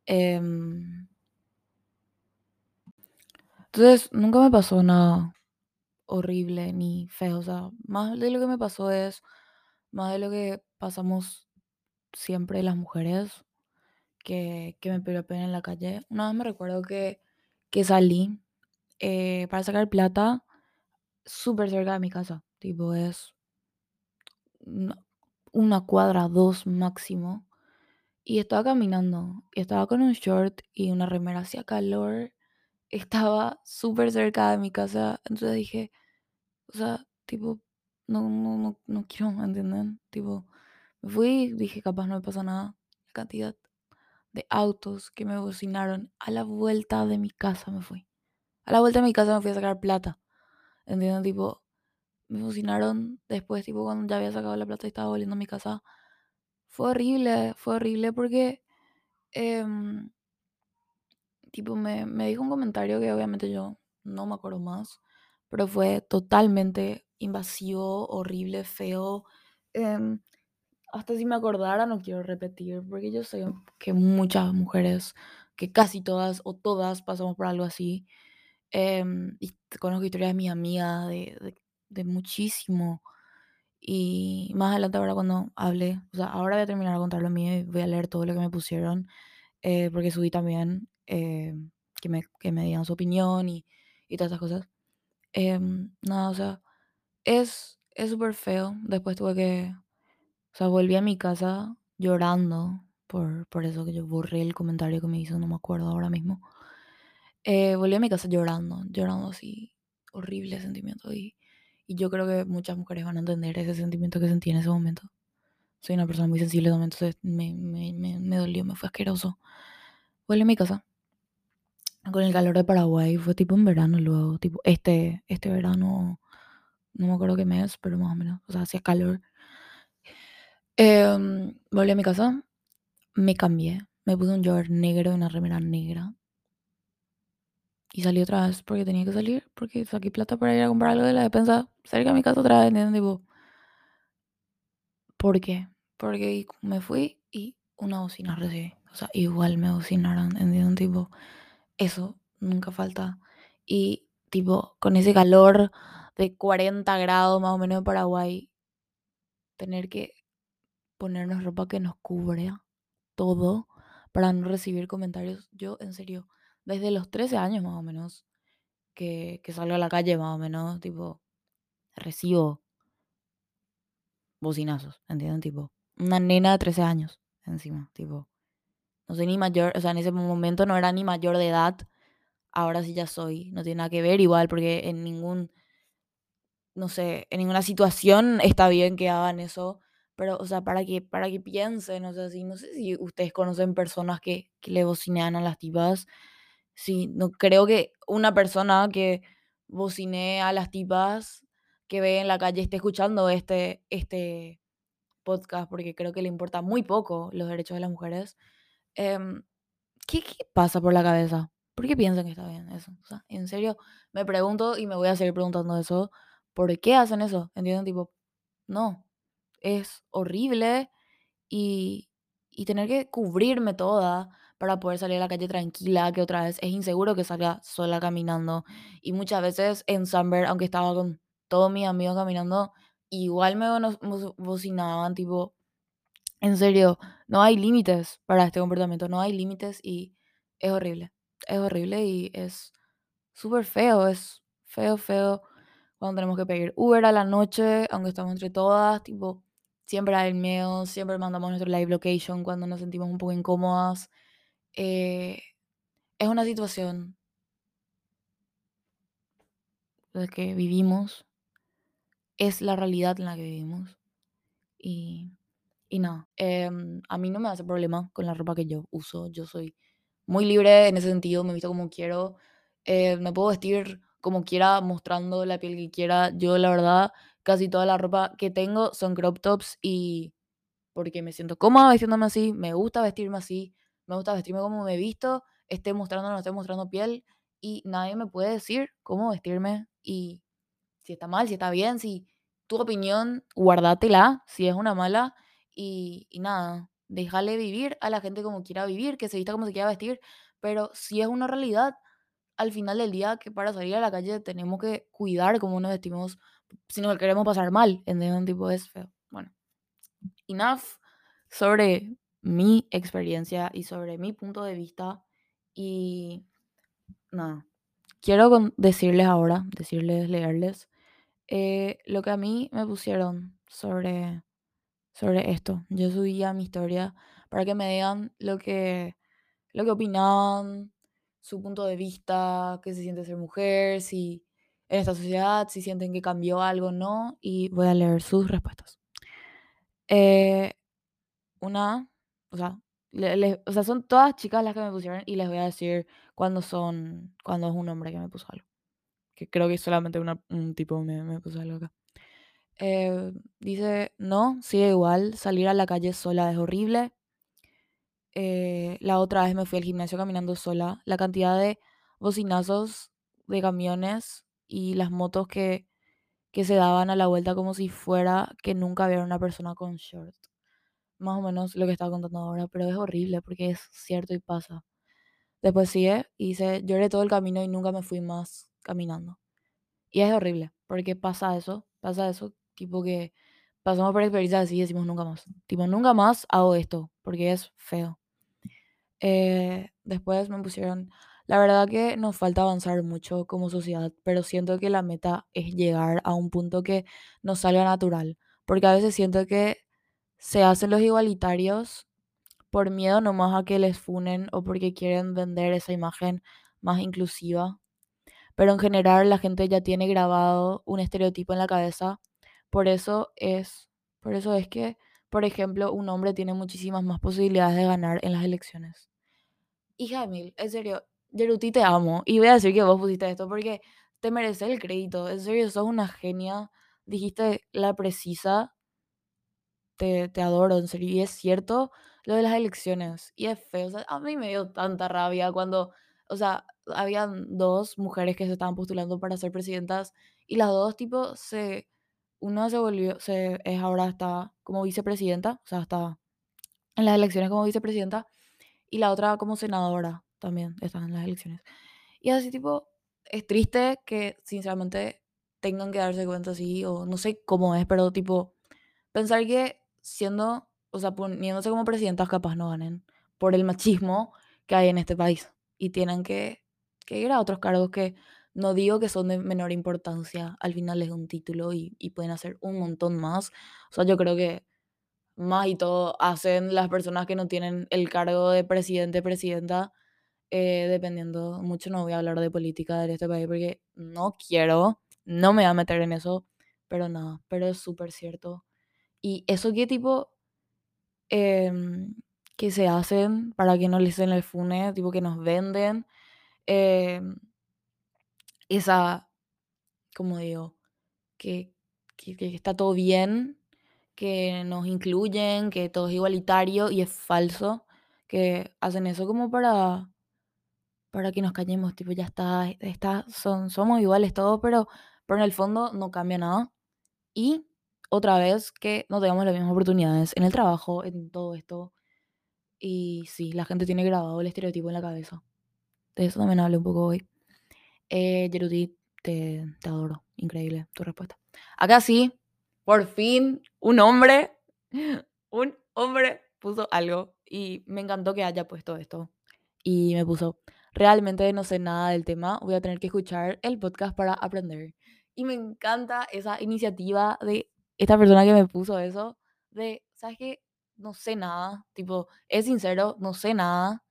em, entonces, nunca me pasó nada horrible ni feo. O sea, más de lo que me pasó es, más de lo que pasamos siempre las mujeres, que, que me piropean en la calle. Una vez me recuerdo que, que salí eh, para sacar plata súper cerca de mi casa. Tipo, es una, cuadra, dos máximo. Y estaba caminando, y estaba con un short y una remera, hacía calor, estaba súper cerca de mi casa, entonces dije, o sea, tipo, no, no, no, no quiero, ¿entienden? Tipo, me fui, dije, capaz no me pasa nada, la cantidad de autos que me bocinaron a la vuelta de mi casa me fui. A la vuelta de mi casa me fui a sacar plata, ¿entienden? Tipo, me bocinaron después, tipo, cuando ya había sacado la plata y estaba volviendo a mi casa. Fue horrible, fue horrible porque... em, tipo, me, me dijo un comentario que obviamente yo no me acuerdo más, pero fue totalmente invasivo, horrible, feo. em, hasta si me acordara no quiero repetir, porque yo sé que muchas mujeres, que casi todas o todas pasamos por algo así. em, y conozco historias de mis amigas, de, de, de muchísimo. Y más adelante ahora cuando hable, o sea, ahora voy a terminar de contar lo mío y voy a leer todo lo que me pusieron eh, porque subí también eh, que, me, que me digan su opinión y, y todas esas cosas. Em, nada, o sea, es es súper feo. Después tuve que, o sea, volví a mi casa llorando por, por eso que yo borré el comentario que me hizo, no me acuerdo ahora mismo. Eh, volví a mi casa llorando, llorando así, horrible sentimiento. Y, y yo creo que muchas mujeres van a entender ese sentimiento que sentí en ese momento. Soy una persona muy sensible también, entonces me, me, me, me dolió, me fue asqueroso. Volví a mi casa con el calor de Paraguay, fue tipo en verano luego, tipo este, este verano, no me acuerdo qué mes, pero más o menos, o sea, hacía calor. Em, volví a mi casa, me cambié, me puse un short negro y una remera negra. Y salí otra vez porque tenía que salir, porque saqué plata para ir a comprar algo de la despensa cerca de mi casa otra vez, ¿entiendes? Tipo, ¿por qué? Porque me fui y una bocina recibí. O sea, igual me bocinaron, ¿entiendes? Tipo, eso nunca falta. Y tipo, con ese calor de 40 grados más o menos en Paraguay, tener que ponernos ropa que nos cubra todo para no recibir comentarios. Yo, en serio, desde los 13 años más o menos, que, que salgo a la calle más o menos, tipo, recibo bocinazos, ¿entienden? Tipo, una nena de 13 años encima, tipo, no soy ni mayor, o sea, en ese momento no era ni mayor de edad, ahora sí ya soy, no tiene nada que ver igual, porque en ningún, no sé, en ninguna situación está bien que hagan eso, pero, o sea, para que, para que piensen, o sea, si, no sé si ustedes conocen personas que, que le bocinean a las tipas, sí, no creo que una persona que bocine a las tipas que ve en la calle esté escuchando este, este podcast, porque creo que le importa muy poco los derechos de las mujeres. Em, ¿qué, qué pasa por la cabeza? ¿Por qué piensan que está bien eso? En serio, me pregunto y me voy a seguir preguntando eso. ¿Por qué hacen eso? ¿Entienden? Tipo, no, es horrible y, y tener que cubrirme toda para poder salir a la calle tranquila, que otra vez es inseguro que salga sola caminando. Y muchas veces en Sunburn, aunque estaba con todos mis amigos caminando, igual me bocinaban, tipo, en serio, no hay límites para este comportamiento, no hay límites y es horrible. Es horrible y es súper feo, es feo, feo cuando tenemos que pedir Uber a la noche, aunque estamos entre todas, tipo, siempre hay miedo, siempre mandamos nuestro live location cuando nos sentimos un poco incómodas. Eh, es una situación de que vivimos es la realidad en la que vivimos. Y, y nada, em, a mí no me hace problema con la ropa que yo uso. Yo soy muy libre en ese sentido, me visto como quiero. eh, me puedo vestir como quiera, mostrando la piel que quiera. Yo, la verdad, casi toda la ropa que tengo son crop tops y porque me siento cómoda vestiéndome así, me gusta vestirme así, me gusta vestirme como me he visto, esté mostrando o no esté mostrando piel y nadie me puede decir cómo vestirme y si está mal, si está bien, si tu opinión, guardátela, si es una mala y, y nada, déjale vivir a la gente como quiera vivir, que se vista como se quiera vestir, pero si es una realidad, al final del día que para salir a la calle tenemos que cuidar cómo nos vestimos si no queremos pasar mal, en un tipo es feo. Bueno, enough sobre mi experiencia y sobre mi punto de vista y nada, quiero decirles ahora, decirles, leerles eh, lo que a mí me pusieron sobre, sobre esto. Yo subía mi historia para que me digan lo que, lo que opinaban, su punto de vista, qué se siente ser mujer, si en esta sociedad, si sienten que cambió algo o no, y voy a leer sus respuestas. Eh, una, o sea, le- le- o sea, son todas chicas las que me pusieron y les voy a decir cuando son, cuando es un hombre que me puso algo. Que creo que solamente una- un tipo me, me puso algo acá. Eh, dice, no, sigue igual, salir a la calle sola es horrible. Eh, la otra vez me fui al gimnasio caminando sola. La cantidad de bocinazos de camiones y las motos que, que se daban a la vuelta como si fuera que nunca había una persona con short. Más o menos lo que estaba contando ahora, pero es horrible porque es cierto y pasa. Después sigue y lloré todo el camino y nunca me fui más caminando. Y es horrible, porque pasa eso, pasa eso, tipo que pasamos por experiencias así y decimos nunca más. Tipo, nunca más hago esto, porque es feo. Eh, después me pusieron, la verdad que nos falta avanzar mucho como sociedad, pero siento que la meta es llegar a un punto que nos salga natural, porque a veces siento que se hacen los igualitarios por miedo nomás a que les funen o porque quieren vender esa imagen más inclusiva. Pero en general la gente ya tiene grabado un estereotipo en la cabeza. Por eso es, por eso es que, por ejemplo, un hombre tiene muchísimas más posibilidades de ganar en las elecciones. Hija de mil, en serio, Yeruti te amo. Y voy a decir que vos pusiste esto porque te mereces el crédito. En serio, sos una genia. Dijiste la precisa te, te adoro, en serio. Y es cierto lo de las elecciones. Y es feo. O sea, a mí me dio tanta rabia cuando, o sea, habían dos mujeres que se estaban postulando para ser presidentas y las dos, tipo, se, una se volvió, se, es ahora está como vicepresidenta, o sea, está en las elecciones como vicepresidenta y la otra como senadora también está en las elecciones. Y así, tipo, es triste que, sinceramente, tengan que darse cuenta así, o no sé cómo es, pero, tipo, pensar que siendo, o sea, poniéndose como presidentas capaz no ganen por el machismo que hay en este país y tienen que, que ir a otros cargos que no digo que son de menor importancia, al final es un título y, y pueden hacer un montón más. O sea, yo creo que más y todo hacen las personas que no tienen el cargo de presidente, presidenta, eh, dependiendo, mucho no voy a hablar de política de este país porque no quiero, no me voy a meter en eso, pero nada, pero es súper cierto. Y eso qué tipo em, que se hacen para que no les den el fune, tipo que nos venden em, esa, como digo, que, que, que está todo bien, que nos incluyen, que todo es igualitario y es falso, que hacen eso como para, para que nos callemos, tipo ya está, está son, somos iguales todos, pero, pero en el fondo no cambia nada. Y otra vez que no tengamos las mismas oportunidades en el trabajo, en todo esto. Y sí, la gente tiene grabado el estereotipo en la cabeza. De eso también hablé un poco hoy. Eh, te, te adoro. Increíble tu respuesta. Acá sí, por fin, un hombre, un hombre puso algo y me encantó que haya puesto esto. Y me puso, realmente no sé nada del tema, voy a tener que escuchar el podcast para aprender. Y me encanta esa iniciativa de esta persona que me puso eso, de, ¿sabes qué? No sé nada, tipo, es sincero, no sé nada.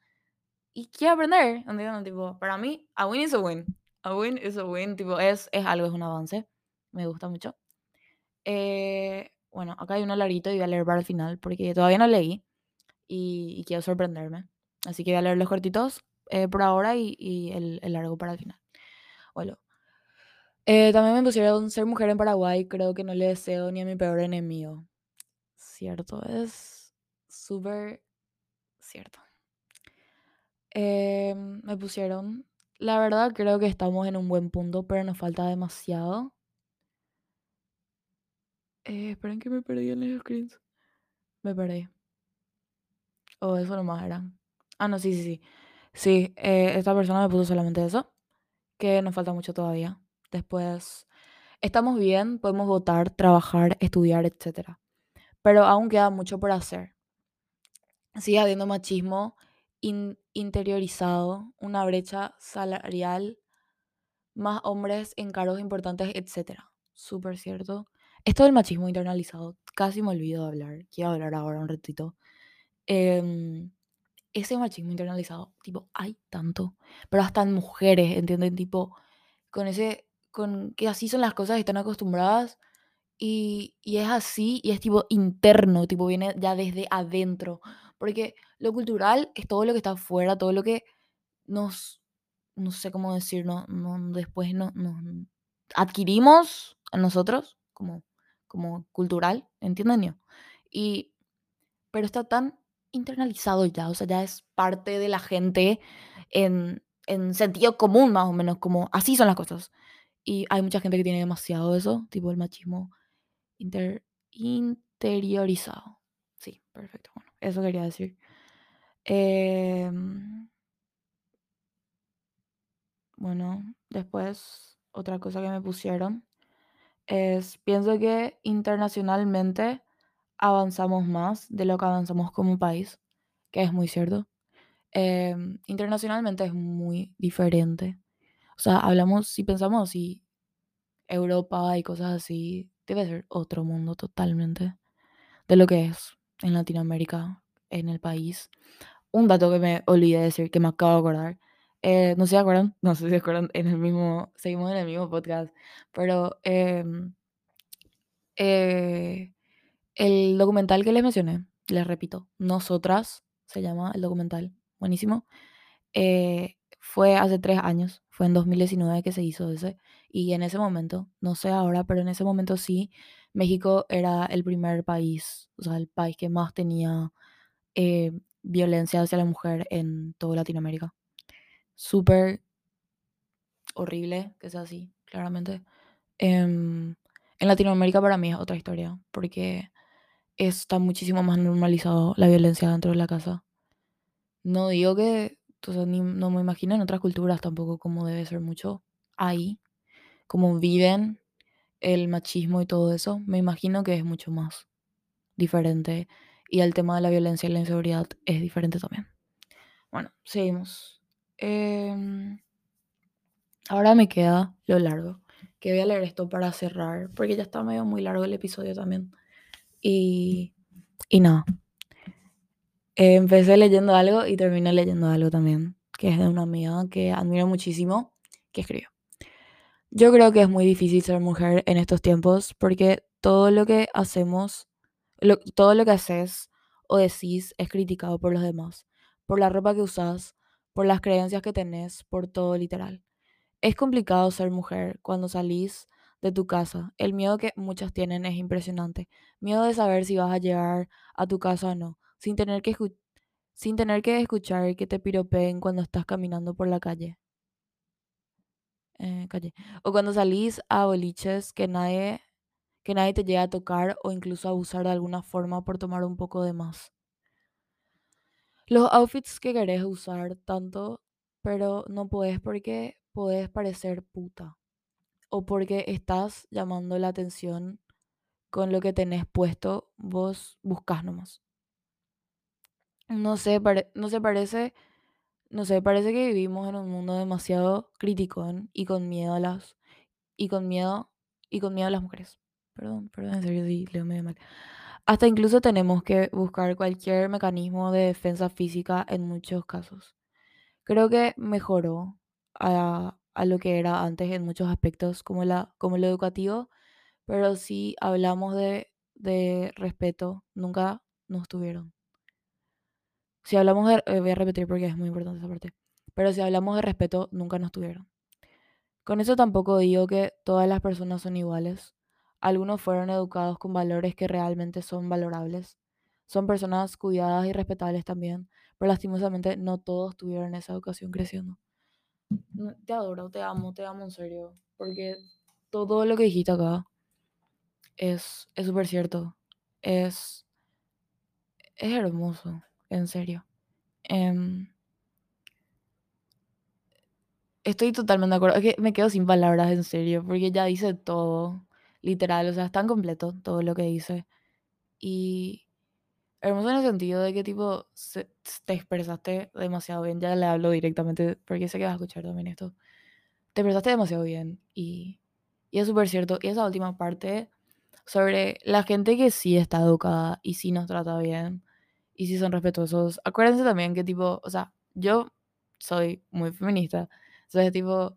Y quiero aprender, ¿entiendes? Tipo, para mí, a win is a win. A win is a win, tipo, es, es algo, es un avance. Me gusta mucho. Eh, bueno, acá hay uno larguito y voy a leer para el final porque todavía no leí y, y quiero sorprenderme. Así que voy a leer los cortitos eh, por ahora y, y el, el largo para el final. Bueno. Eh, también me pusieron ser mujer en Paraguay, creo que no le deseo ni a mi peor enemigo. Cierto, es súper cierto. Eh, me pusieron, la verdad creo que estamos en un buen punto, pero nos falta demasiado. Eh, esperen que me perdí en los screens. Me perdí. O eso nomás era. Ah, no, sí, sí, sí. Sí, eh, esta persona me puso solamente eso. Que nos falta mucho todavía. Después, estamos bien, podemos votar, trabajar, estudiar, etc. Pero aún queda mucho por hacer. Sigue habiendo machismo in- interiorizado, una brecha salarial, más hombres en cargos importantes, etc. Súper cierto. Esto del machismo internalizado, casi me olvido de hablar. Quiero hablar ahora un ratito. Em, ese machismo internalizado, tipo, hay tanto, pero hasta en mujeres, ¿entienden? Tipo, con ese, con que así son las cosas, están acostumbradas y, y es así y es tipo interno, tipo, viene ya desde adentro, porque lo cultural es todo lo que está afuera, todo lo que nos, no sé cómo decir, no, no, después no, nos adquirimos a nosotros como, como cultural, ¿entienden? yo? Y, pero está tan internalizado ya, o sea, ya es parte de la gente en, en sentido común más o menos, como así son las cosas. Y hay mucha gente que tiene demasiado eso, tipo el machismo inter- interiorizado. Sí, perfecto. Bueno, eso quería decir. Em, bueno, después otra cosa que me pusieron es, pienso que internacionalmente avanzamos más de lo que avanzamos como país, que es muy cierto. Em, internacionalmente es muy diferente. O sea, hablamos, si pensamos, si Europa y cosas así, debe ser otro mundo totalmente de lo que es en Latinoamérica, en el país. Un dato que me olvidé de decir, que me acabo de acordar. eh, no sé si acuerdan, no sé si acuerdan, en el mismo, seguimos en el mismo podcast, pero em, eh, el documental que les mencioné, les repito, Nosotras, se llama el documental, buenísimo. eh, fue hace tres años, fue en 2019 que se hizo ese, y en ese momento, no sé ahora, pero en ese momento sí, México era el primer país, o sea, el país que más tenía eh, violencia hacia la mujer en toda Latinoamérica. Súper horrible que sea así, claramente. Em, en Latinoamérica para mí es otra historia, porque está muchísimo más normalizado la violencia dentro de la casa. No digo que, sea, ni- no me imagino en otras culturas tampoco cómo debe ser mucho ahí, cómo viven el machismo y todo eso. Me imagino que es mucho más diferente y el tema de la violencia y la inseguridad es diferente también. Bueno, seguimos. Em, ahora me queda lo largo, que voy a leer esto para cerrar, porque ya está medio muy largo el episodio también. Y, y nada. Empecé leyendo algo y terminé leyendo algo también, que es de una amiga que admiro muchísimo, que escribió. Yo creo que es muy difícil ser mujer en estos tiempos porque todo lo que hacemos, todo lo que haces o decís es criticado por los demás, por la ropa que usas, por las creencias que tenés, por todo literal. Es complicado ser mujer cuando salís de tu casa. El miedo que muchas tienen es impresionante. Miedo de saber si vas a llegar a tu casa o no, sin tener que, sin tener que escuchar que te piropeen cuando estás caminando por la calle. eh, calle. O cuando salís a boliches que nadie, que nadie te llega a tocar o incluso abusar de alguna forma por tomar un poco de más. Los outfits que querés usar tanto, pero no podés porque podés parecer puta. o porque estás llamando la atención con lo que tenés puesto, vos buscas nomás. No sé, no se parece, no sé, parece que vivimos en un mundo demasiado criticón y con miedo a las y con miedo y con miedo a las mujeres. Perdón, perdón, en serio sí leo medio mal. Hasta incluso tenemos que buscar cualquier mecanismo de defensa física en muchos casos. Creo que mejoró a, a lo que era antes en muchos aspectos, como la, como lo educativo, pero si hablamos de, de respeto, nunca nos tuvieron. Si hablamos de, eh, voy a repetir porque es muy importante esa parte, pero si hablamos de respeto, nunca nos tuvieron. Con eso tampoco digo que todas las personas son iguales. Algunos fueron educados con valores que realmente son valorables. Son personas cuidadas y respetables también, pero lastimosamente no todos tuvieron esa educación creciendo. Te adoro, te amo, te amo en serio, porque todo lo que dijiste acá es es súper cierto. Es es hermoso, en serio. Em, estoy totalmente de acuerdo. Es que me quedo sin palabras, en serio, porque ya dice todo, literal, o sea, es tan completo todo lo que dice. Y hermoso en el sentido de que, tipo, te expresaste demasiado bien. Ya le hablo directamente, porque sé que vas a escuchar también esto. Te expresaste demasiado bien y, y es súper cierto. Y esa última parte sobre la gente que sí está educada y sí nos trata bien y sí son respetuosos. Acuérdense también que tipo, o sea, yo soy muy feminista. Entonces, tipo,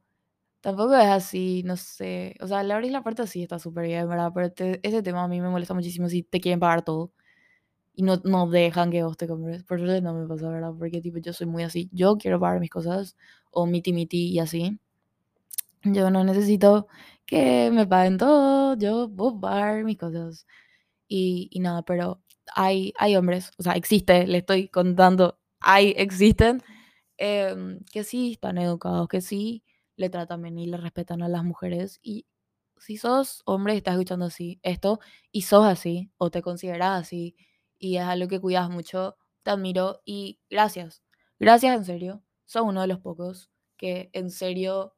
tampoco es así, no sé. O sea, la verdad la parte sí está súper bien, ¿verdad? Pero te- ese tema a mí me molesta muchísimo si te quieren pagar todo y no, no dejan que vos te compres. Por suerte no me pasa, ¿verdad? Porque tipo, yo soy muy así. Yo quiero pagar mis cosas o miti miti y así. Yo no necesito que me paguen todo, yo puedo pagar mis cosas. Y, y nada, pero hay, hay hombres, o sea, existe, le estoy contando, hay, existen, em, que sí están educados, que sí le tratan bien y le respetan a las mujeres. Y si sos hombre y estás escuchando así, esto, y sos así, o te consideras así, y es algo que cuidas mucho, te admiro y gracias. Gracias en serio. Sos uno de los pocos que en serio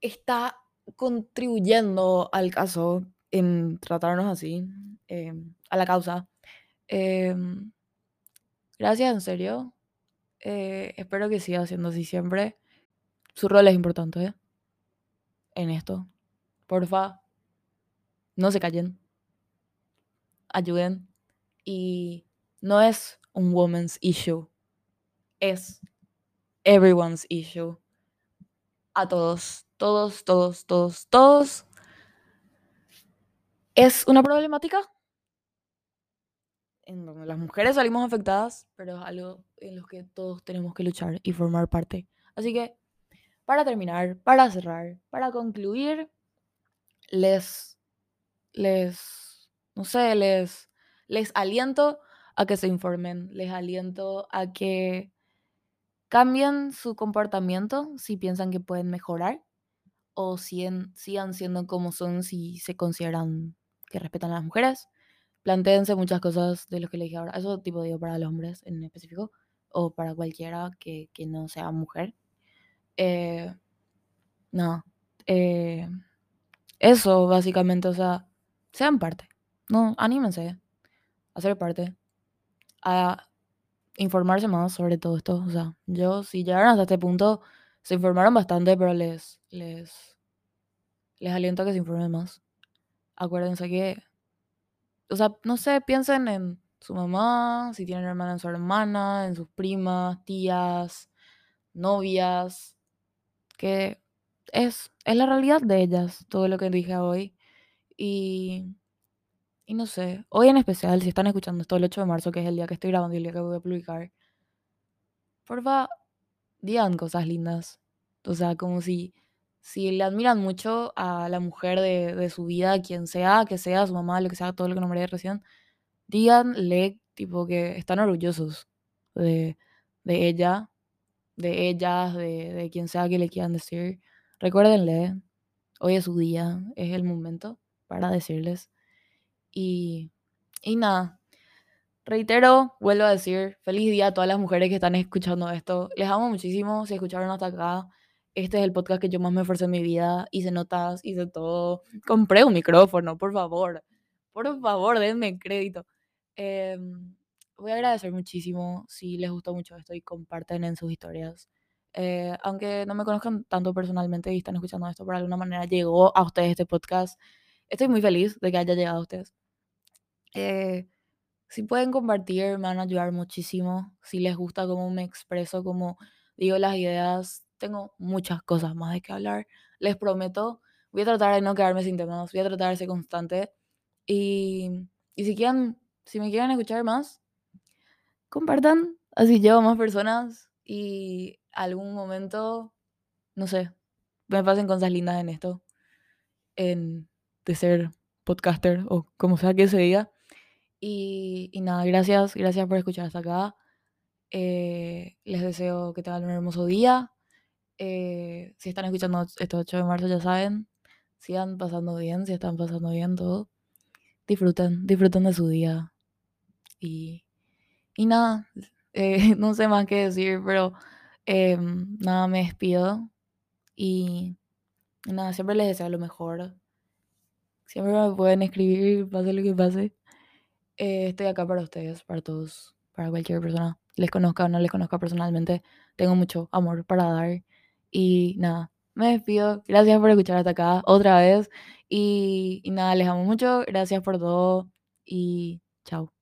está contribuyendo al caso en tratarnos así, em, a la causa. Em, gracias, en serio. Eh, espero que siga siendo así siempre. Su rol es importante ¿eh? en esto. Porfa, no se callen. Ayuden. Y no es un woman's issue. Es everyone's issue. A todos, todos, todos, todos, todos. Es una problemática en donde las mujeres salimos afectadas, pero es algo en lo que todos tenemos que luchar y formar parte. Así que, para terminar, para cerrar, para concluir, les, les, no sé, les, les aliento a que se informen, les aliento a que cambien su comportamiento si piensan que pueden mejorar o si en- sigan siendo como son si se consideran que respetan a las mujeres Plantéense muchas cosas de lo que le dije ahora. Eso tipo digo para los hombres en específico o para cualquiera que, que no sea mujer. Eh, no. eh, eso básicamente, o sea, sean parte. No, anímense a ser parte. A informarse más sobre todo esto. O sea, yo si llegaron hasta este punto, se informaron bastante, pero les, les, les aliento a que se informen más. Acuérdense que o sea, no sé, piensen en su mamá, si tienen hermana en su hermana, en sus primas, tías, novias, que es, es la realidad de ellas, todo lo que dije hoy. Y, y no sé, hoy en especial, si están escuchando esto el 8 de marzo, que es el día que estoy grabando y el día que voy a publicar, porfa, digan cosas lindas. O sea, como si, si le admiran mucho a la mujer de, de su vida, quien sea, que sea su mamá, lo que sea, todo lo que nombré recién, díganle, tipo, que están orgullosos de, de ella, de ellas, de, de quien sea que le quieran decir. Recuérdenle, hoy es su día, es el momento para decirles. Y, y nada, reitero, vuelvo a decir, feliz día a todas las mujeres que están escuchando esto. Les amo muchísimo, si escucharon hasta acá. Este es el podcast que yo más me esforcé en mi vida. Hice notas, hice todo. Compré un micrófono, por favor. Por favor, denme crédito. Em, voy a agradecer muchísimo si les gustó mucho esto y comparten en sus historias. Eh, aunque no me conozcan tanto personalmente y están escuchando esto, por alguna manera llegó a ustedes este podcast. Estoy muy feliz de que haya llegado a ustedes. Eh, si pueden compartir, me van a ayudar muchísimo. Si les gusta cómo me expreso, cómo digo las ideas, tengo muchas cosas más de que hablar. Les prometo voy a tratar de no quedarme sin temas, voy a tratar de ser constante. Y, y si quieren, si me quieren escuchar más, compartan, así llevo más personas y algún momento, no sé, me pasen cosas lindas en esto, en, de ser podcaster o como sea que se diga. Y, y nada, gracias, gracias por escuchar hasta acá. Eh, les deseo que tengan un hermoso día. Eh, si están escuchando este 8 de marzo, ya saben, sigan pasando bien, si están pasando bien todo. Disfruten, disfruten de su día. Y, y nada, eh, no sé más qué decir, pero em, nada, me despido. Y nada, siempre les deseo lo mejor. Siempre me pueden escribir, pase lo que pase. Eh, estoy acá para ustedes, para todos, para cualquier persona. Les conozca o no les conozca personalmente. Tengo mucho amor para dar. Y nada, me despido. Gracias por escuchar hasta acá otra vez. Y, y nada, les amo mucho. Gracias por todo. Y chao.